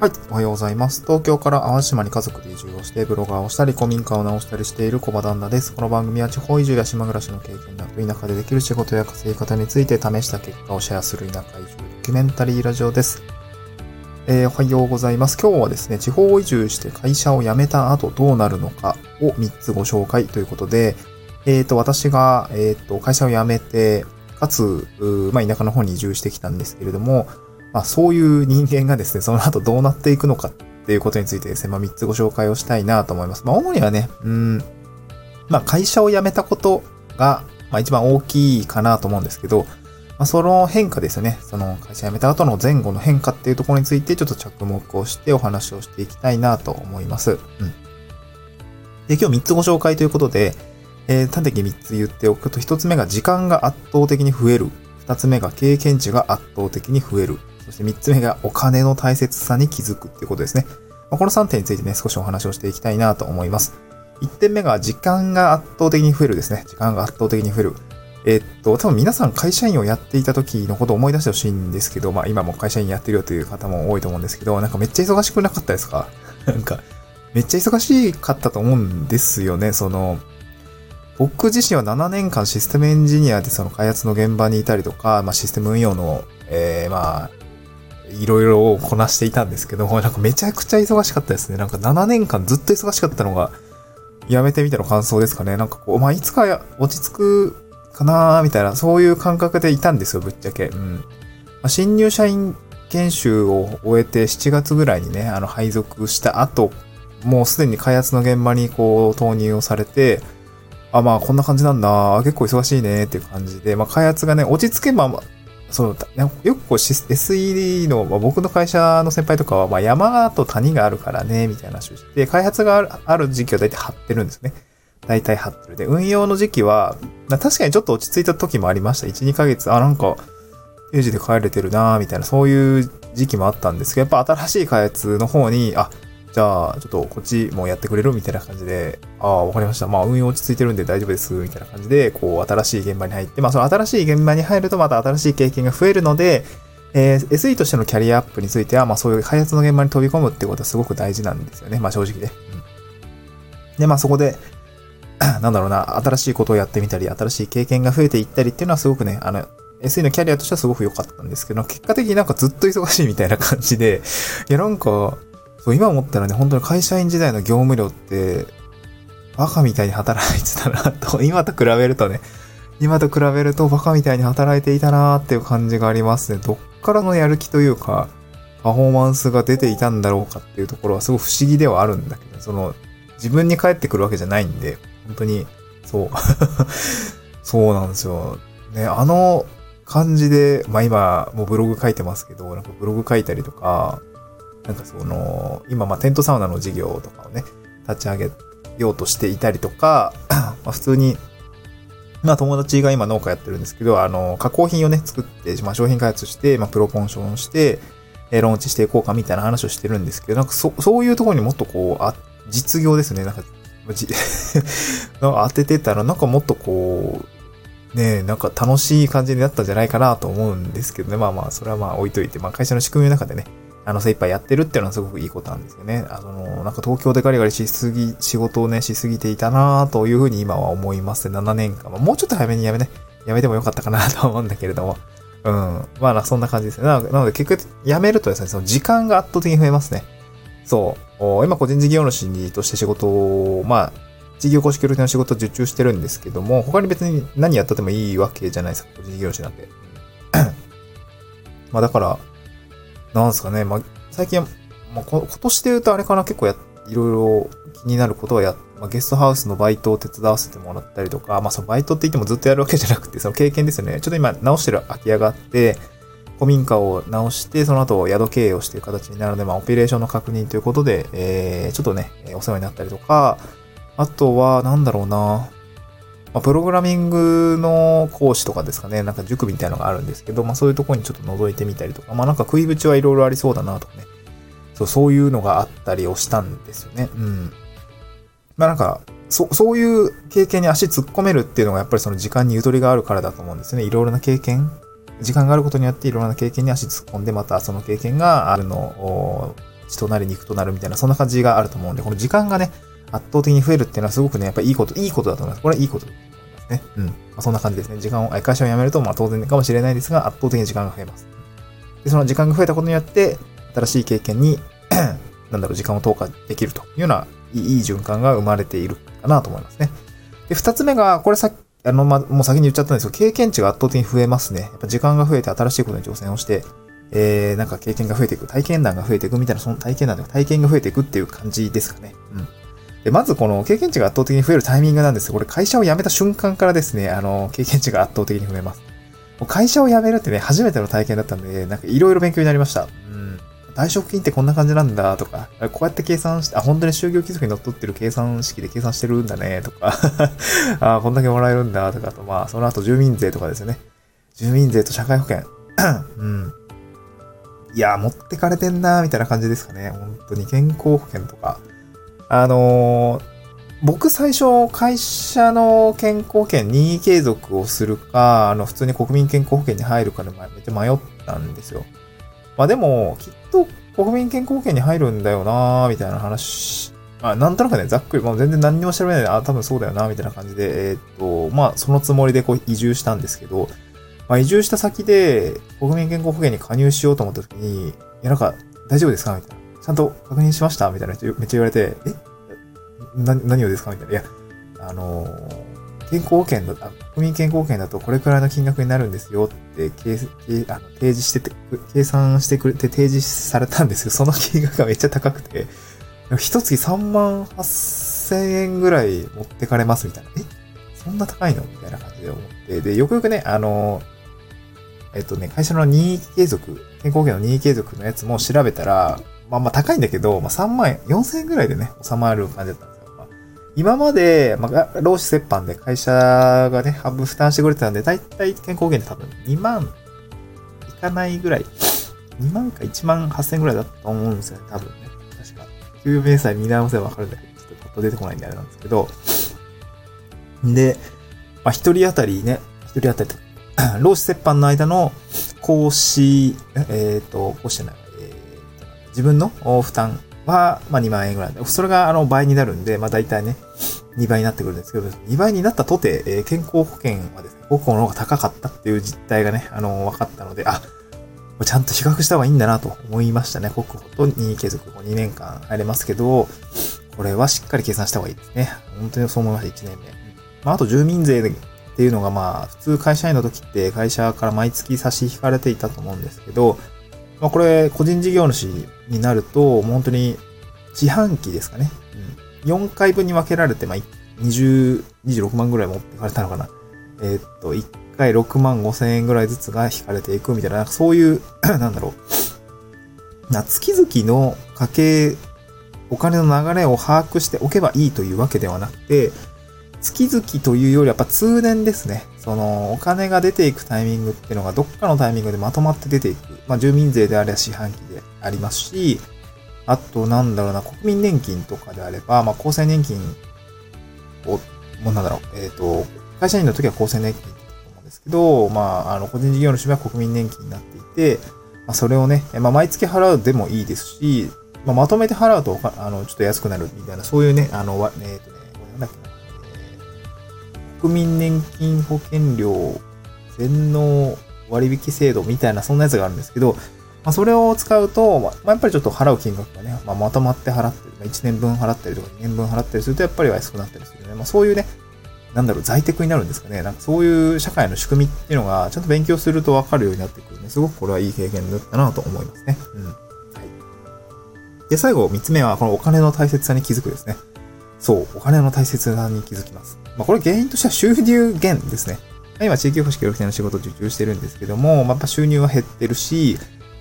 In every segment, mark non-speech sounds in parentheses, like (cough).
はい。おはようございます。東京から淡島に家族で移住をして、ブロガーをしたり、古民家を直したりしている小場旦那です。この番組は地方移住や島暮らしの経験など、田舎でできる仕事や稼ぎ方について試した結果をシェアする田舎移住ドキュメンタリーラジオです。えー、おはようございます。今日はですね、地方移住して会社を辞めた後どうなるのかを3つご紹介ということで、えっ、ー、と、私が、えっ、ー、と、会社を辞めて、かつ、まあ、田舎の方に移住してきたんですけれども、まあ、そういう人間がですね、その後どうなっていくのかっていうことについてですね、まあ、3つご紹介をしたいなと思います。まあ、主にはね、うん、まあ、会社を辞めたことが、まあ、一番大きいかなと思うんですけど、まあ、その変化ですよね。その会社辞めた後の前後の変化っていうところについてちょっと着目をしてお話をしていきたいなと思います。うん。で、今日3つご紹介ということで、えー、端的に3つ言っておくと、1つ目が時間が圧倒的に増える。2つ目が経験値が圧倒的に増える。そして3つ目がお金の大切さに気づくっていうことですね。まこの3点についてね、少しお話をしていきたいなと思います。1点目が時間が圧倒的に増えるですね。時間が圧倒的に増える。えっと、多分皆さん会社員をやっていた時のことを思い出してほしいんですけど、まあ今も会社員やってるよという方も多いと思うんですけど、なんかめっちゃ忙しくなかったですか？(laughs) なんか、めっちゃ忙しかったと思うんですよね。その、僕自身は7年間システムエンジニアでその開発の現場にいたりとか、まあシステム運用の、えー、まあ、いろいろこなしていたんですけども、(laughs) なんかめちゃくちゃ忙しかったですね。なんか7年間ずっと忙しかったのが、やめてみての感想ですかね。なんかこう、まあ、いつか落ち着くかなみたいな、そういう感覚でいたんですよ、ぶっちゃけ。うん。まあ、新入社員研修を終えて7月ぐらいにね、あの、配属した後、もうすでに開発の現場にこう、投入をされて、あ、まあ、こんな感じなんだ。結構忙しいねっていう感じで、まあ、開発がね、落ち着けば、そう、よくこう SED の、まあ、僕の会社の先輩とかは、まあ、山と谷があるからね、みたいな話をして、開発があるある時期は大体張ってるんですね。大体張ってる。で、運用の時期は、確かにちょっと落ち着いた時もありました。1、2ヶ月、あ、なんか、定時で帰れてるなみたいな、そういう時期もあったんですけど、やっぱ新しい開発の方に、あ、じゃあ、ちょっとこっちもやってくれる？みたいな感じで、ああ、わかりました。まあ、運用落ち着いてるんで大丈夫です。みたいな感じで、こう、新しい現場に入って、まあ、その新しい現場に入るとまた新しい経験が増えるので、えー、SE としてのキャリアアップについては、まあ、そういう開発の現場に飛び込むってことはすごく大事なんですよね。まあ、正直で。うん。で、まあ、そこで、(clears throat) なんだろうな、新しいことをやってみたり、新しい経験が増えていったりっていうのはすごくね、あの、SE のキャリアとしてはすごく良かったんですけど、結果的になんかずっと忙しいみたいな感じで、いや、なんか、そう、今思ったらね、本当に会社員時代の業務量って、バカみたいに働いてたなと、(laughs) 今と比べるとね、今と比べるとバカみたいに働いていたなっていう感じがありますね。どっからのやる気というか、パフォーマンスが出ていたんだろうかっていうところはすごく不思議ではあるんだけど、その、自分に返ってくるわけじゃないんで、本当に、そう。(laughs) そうなんですよ。ね、あの感じで、まあ今、もうブログ書いてますけど、なんかブログ書いたりとか、なんかその、今、まあ、テントサウナの事業とかをね、立ち上げようとしていたりとか、(clears throat) ま、普通に、まあ、友達が今農家やってるんですけど、あの、加工品をね、作って、まあ、商品開発して、まあ、プロポンションして、えローンチしていこうかみたいな話をしてるんですけど、なんかそ、そういうところにもっとこう、あ、実業ですね。なんか、じ (laughs) なんか当ててたら、なんかもっとこう、ねなんか楽しい感じになったんじゃないかなと思うんですけどね。まあまあ、それはまあ置いといて、まあ会社の仕組みの中でね、あの、精一杯やってるっていうのはすごくいいことなんですよね。あの、なんか東京でガリガリしすぎ、仕事をね、しすぎていたなというふうに今は思いますね。7年間。もうちょっと早めにやめね、やめてもよかったかなと思うんだけれども。うん。まあ、そんな感じですね。なので、結局、やめるとですね、その時間が圧倒的に増えますね。そう。今、個人事業主として仕事を、まあ、事業公式協力の仕事を受注してるんですけども、他に別に何やったってもいいわけじゃないですか、個人事業主なんて。(clears throat) まあだから、なんすかね、まあ、最近は、まあ、今年で言うとあれかな、結構や、いろいろ気になることはや、まあ、ゲストハウスのバイトを手伝わせてもらったりとか、まあ、そのバイトって言ってもずっとやるわけじゃなくて、(laughs) その経験ですよね。ちょっと今直してる空き家があって、古民家を直して、その後宿経営をしている形になるので、まあ、オペレーションの確認ということで、えー、ちょっとね、お世話になったりとか、あとは、なんだろうな、まあ、プログラミングの講師とかですかね、なんか塾みたいなのがあるんですけど、まあそういうとこにちょっと覗いてみたりとか、まあなんか食い口はいろいろありそうだなとかね、そう、そういうのがあったりをしたんですよね。うん。まあなんか、そ、そういう経験に足突っ込めるっていうのがやっぱりその時間にゆとりがあるからだと思うんですね。いろいろな経験、時間があることによっていろいろな経験に足突っ込んで、またその経験があるのを血となり肉となるみたいな、そんな感じがあると思うんで、この時間がね、圧倒的に増えるっていうのはすごくね、やっぱいいこと、いいことだと思います。これはいいことだと思いますね。うん。まあ、そんな感じですね。時間を、会社を辞めると、まあ当然かもしれないですが、圧倒的に時間が増えます。で、その時間が増えたことによって、新しい経験に (clears throat) なんだろう、時間を投下できるというような、いい循環が生まれているかなと思いますね。で、二つ目が、これさあの、ま、もう先に言っちゃったんですけど、経験値が圧倒的に増えますね。やっぱ時間が増えて新しいことに挑戦をして、えー、なんか経験が増えていく、体験談が増えていくみたいな、その体験談で体験が増えていくっていう感じですかね。うん。で、まずこの経験値が圧倒的に増えるタイミングなんですこれ会社を辞めた瞬間からですね、あの、経験値が圧倒的に増えます。会社を辞めるってね、初めての体験だったんで、なんかいろいろ勉強になりました。うん。退職金ってこんな感じなんだとか、こうやって計算して、あ、本当に就業規則にのっってる計算式で計算してるんだねとか (laughs) あ、こんだけもらえるんだとかと、まあ、その後住民税とかですよね。住民税と社会保険。うん。いや、持ってかれてんなみたいな感じですかね。本当に健康保険とか。あのー、僕最初会社の健康保険任意継続をするか、あの普通に国民健康保険に入るかでめっちゃ迷ったんですよ。まあでも、きっと国民健康保険に入るんだよなみたいな話。まあなんとなくね、ざっくり、まあ全然何にも調べないで、あ、多分そうだよなみたいな感じで、えー、っと、まあそのつもりでこう移住したんですけど、まあ移住した先で国民健康保険に加入しようと思った時に、いやなんか大丈夫ですか？みたいな。ゃんと確認しました？みたいなめっちゃ言われて、え？な、何をですか？みたいな。いや、あの健康保険だ、国民健康保険だとこれくらいの金額になるんですよって計あの提示してて、計算してくれて提示されたんですよ。その金額がめっちゃ高くて、一月3万8000円ぐらい持ってかれますみたいな。え？そんな高いの？みたいな感じで思って。で、よくよくね、あの、えっとね、会社の任意継続、健康保険の任意継続のやつも調べたら、まあまあ高いんだけど、まあ3万円、4000円ぐらいでね、収まる感じだったんですよ。まあ今まで、まあ、労使折半で会社がね、半分負担してくれてたんで、だいたい健康保険って多分2万いかないぐらい、2万か1万8000円ぐらいだったと思うんですよね、多分ね。確か。救命さえ見直せばわかるんだけど、ちょっとパッと出てこないんであれなんですけど。で、まあ、一人当たりね、一人当たり、(clears throat) 労使折半の間の講師、えっ、ー、と、講師じゃない、自分の負担は、まあ、2万円ぐらい。それが、あの、倍になるんで、まあ、大体ね、2倍になってくるんですけど、2倍になったとて、えー、健康保険はですね、国庫の方が高かったっていう実態がね、あの、分かったので、あ、ちゃんと比較した方がいいんだなと思いましたね。国庫と任意継続2年間入れますけど、これはしっかり計算した方がいいですね。本当にそう思いました、1年目。まあ、あと住民税っていうのがまあ、普通会社員の時って会社から毎月差し引かれていたと思うんですけど、まあ、これ、個人事業主になると、本当に四半期ですかね。うん、4回分に分けられて、まあ、20、26万ぐらい持ってかれたのかな。えー、っと、1回6万5千円ぐらいずつが引かれていくみたいな、なんかそういう、(clears throat) なんだろう。な、月々の家計、お金の流れを把握しておけばいいというわけではなくて、月々というよりやっぱ通年ですね。そのお金が出ていくタイミングっていうのがどっかのタイミングでまとまって出ていく。まあ住民税であれば四半期でありますし、あとなんだろうな、国民年金とかであれば、まあ厚生年金を、もうなんだろう、えっ、ー、と、会社員の時は厚生年金だと思うんですけど、まあ、あの、個人事業主は国民年金になっていて、まあ、それをね、まあ、毎月払うでもいいですし、まあ、まとめて払うと、あの、ちょっと安くなるみたいな、そういうね、あの、えっ、ー、とね、なんだっけな、国民年金保険料全納割引制度みたいな、そんなやつがあるんですけど、まあ、それを使うと、まあ、やっぱりちょっと払う金額がね、まあ、まとまって払ってる、まあ、1年分払ったりとか2年分払ったりすると、やっぱり安くなったりするね。まあ、そういうね、なんだろう、在宅になるんですかね。なんかそういう社会の仕組みっていうのが、ちゃんと勉強するとわかるようになってくるね。すごくこれはいい経験だったなと思いますね。うん。はい。で、最後、3つ目は、このお金の大切さに気づくですね。そう、お金の大切さに気づきます。まあ、これ原因としては収入減ですね。今、地域保守協力隊の仕事を受注してるんですけども、まあ、やっぱ収入は減ってるし、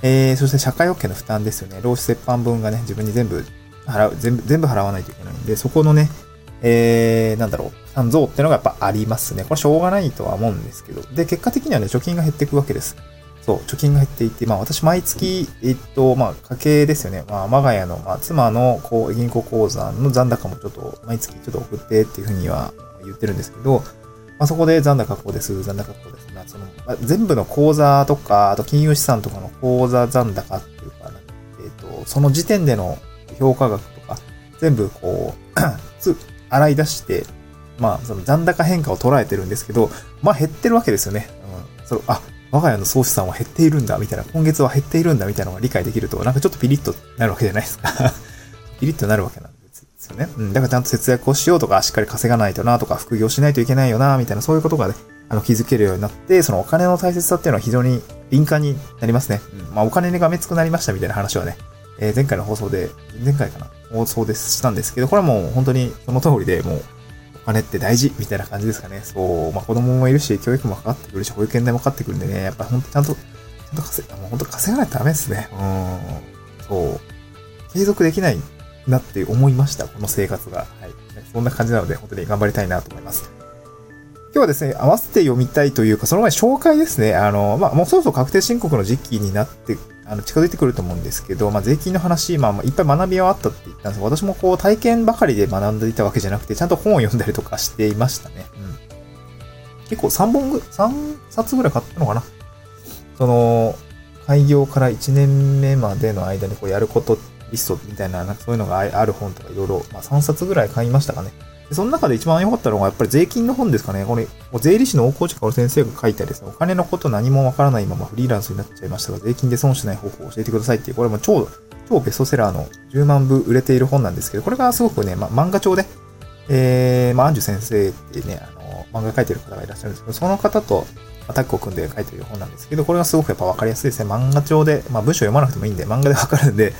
えー、そして社会保険の負担ですよね。労使折半分がね、自分に全部払う、全部、全部払わないといけないんで、そこのね、えー、なんだろう、負担増っていうのがやっぱありますね。これしょうがないとは思うんですけど。で、結果的にはね、貯金が減っていくわけです。そう、貯金が減っていて、まあ私毎月、えっと、まあ家計ですよね。まあ我が家の、まあ妻のこう銀行口座の残高もちょっと毎月ちょっと送ってっていうふうには言ってるんですけど、まあ、そこで残高こうです、残高こうです。まあ、その、まあ、全部の口座とか、あと金融資産とかの口座残高っていうか、えっ、と、その時点での評価額とか、全部こう、(clears throat) 洗い出して、まあ、その残高変化を捉えてるんですけど、まあ減ってるわけですよね。うん。その、あ、我が家の総資産は減っているんだ、みたいな、今月は減っているんだ、みたいなのが理解できると、なんかちょっとピリッとなるわけじゃないですか (laughs) ピリッとなるわけなんですよね。うん。だからちゃんと節約をしようとか、しっかり稼がないとなとか、副業しないといけないよな、みたいな、そういうことがね、あの、気づけるようになって、そのお金の大切さっていうのは非常に敏感になりますね。うん。まあ、お金がめつくなりましたみたいな話はね、えー、前回の放送で、前回かな放送でしたんですけど、これはもう本当にその通りで、もう、お金って大事みたいな感じですかね。そう。まあ、子供もいるし、教育もかかってくるし、保育園代もかかってくるんでね、やっぱ本当ちゃんと、ちゃんと稼、もう本当稼がないとダメですね。うん。そう。継続できないなって思いました。この生活が。はい。そんな感じなので、本当に頑張りたいなと思います。今日はですね、合わせて読みたいというか、その前紹介ですね。あの、まあ、もうそろそろ確定申告の時期になって、あの、近づいてくると思うんですけど、まあ、税金の話、まあ、いっぱい学びはあったって言ったんですが、私もこう、体験ばかりで学んでいたわけじゃなくて、ちゃんと本を読んだりとかしていましたね。うん。結構3本ぐ、3冊ぐらい買ったのかなその、開業から1年目までの間にこうやることリストみたいな、なんかそういうのがある本とかいろいろ、まあ3冊ぐらい買いましたかね。その中で一番良かったのが、やっぱり税金の本ですかね。これ、税理士の大河内薫先生が書いたですね、お金のこと何もわからないままフリーランスになっちゃいましたが、税金で損しない方法を教えてくださいっていう、これも超、超ベストセラーの10万部売れている本なんですけど、これがすごくね、ま、漫画帳で、えー、まあ、アンジュ先生ってね、あの、漫画書いてる方がいらっしゃるんですけど、その方と、タッグを組んで書いてる本なんですけど、これがすごくやっぱ分かりやすいですね。漫画帳で、まあ文章読まなくてもいいんで、漫画で分かるんで、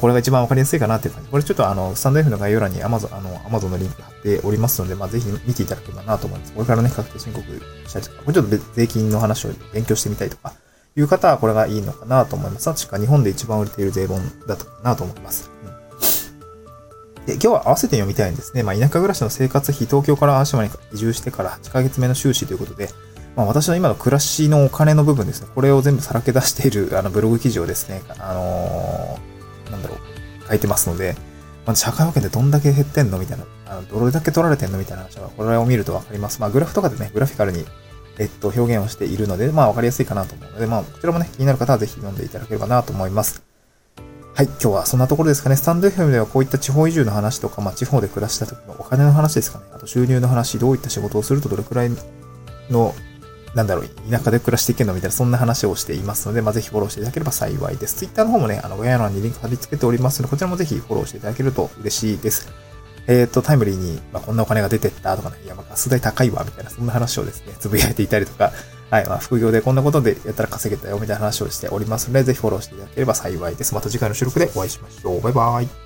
これが一番分かりやすいかなっていう感じ。これちょっとあの、スタンド F の概要欄に Amazon、あの、Amazon のリンク貼っておりますので、まあぜひ見ていただければなと思います。これからね、確定申告したりとか、これちょっと税金の話を勉強してみたいとか、いう方はこれがいいのかなと思います。確か日本で一番売れている税本だったかなと思います。で、今日は合わせて読みたいんですね。まあ、田舎暮らしの生活費、東京から淡島に移住してから8ヶ月目の収支ということで、まあ、私の今の暮らしのお金の部分ですね、これを全部さらけ出しているあのブログ記事をですね、あのー、なんだろう、書いてますので、まあ、社会保険でどんだけ減ってんのみたいな、あのどれだけ取られてんのみたいな話は、これを見るとわかります。まあ、グラフとかでね、グラフィカルに、えっと、表現をしているので、まあ、わかりやすいかなと思うので、まあ、こちらもね、気になる方はぜひ読んでいただければなと思います。はい、今日はそんなところですかね。スタンド FM ではこういった地方移住の話とか、まあ、地方で暮らした時のお金の話ですかね。あと収入の話、どういった仕事をするとどれくらいのなんだろう、田舎で暮らしていけるのみたいな、そんな話をしていますので、まあ、ぜひフォローしていただければ幸いです。Twitter の方もね、あの、概要欄にリンク貼り付けておりますので、こちらもぜひフォローしていただけると嬉しいです。えっ、ー、と、タイムリーに、まあ、こんなお金が出てったとかね、いや、まあ、ガス代高いわ、みたいな、そんな話をですね、つぶやいていたりとか、はい、まあ、副業でこんなことでやったら稼げたよ、みたいな話をしておりますので、ぜひフォローしていただければ幸いです。また次回の収録でお会いしましょう。バイバイ。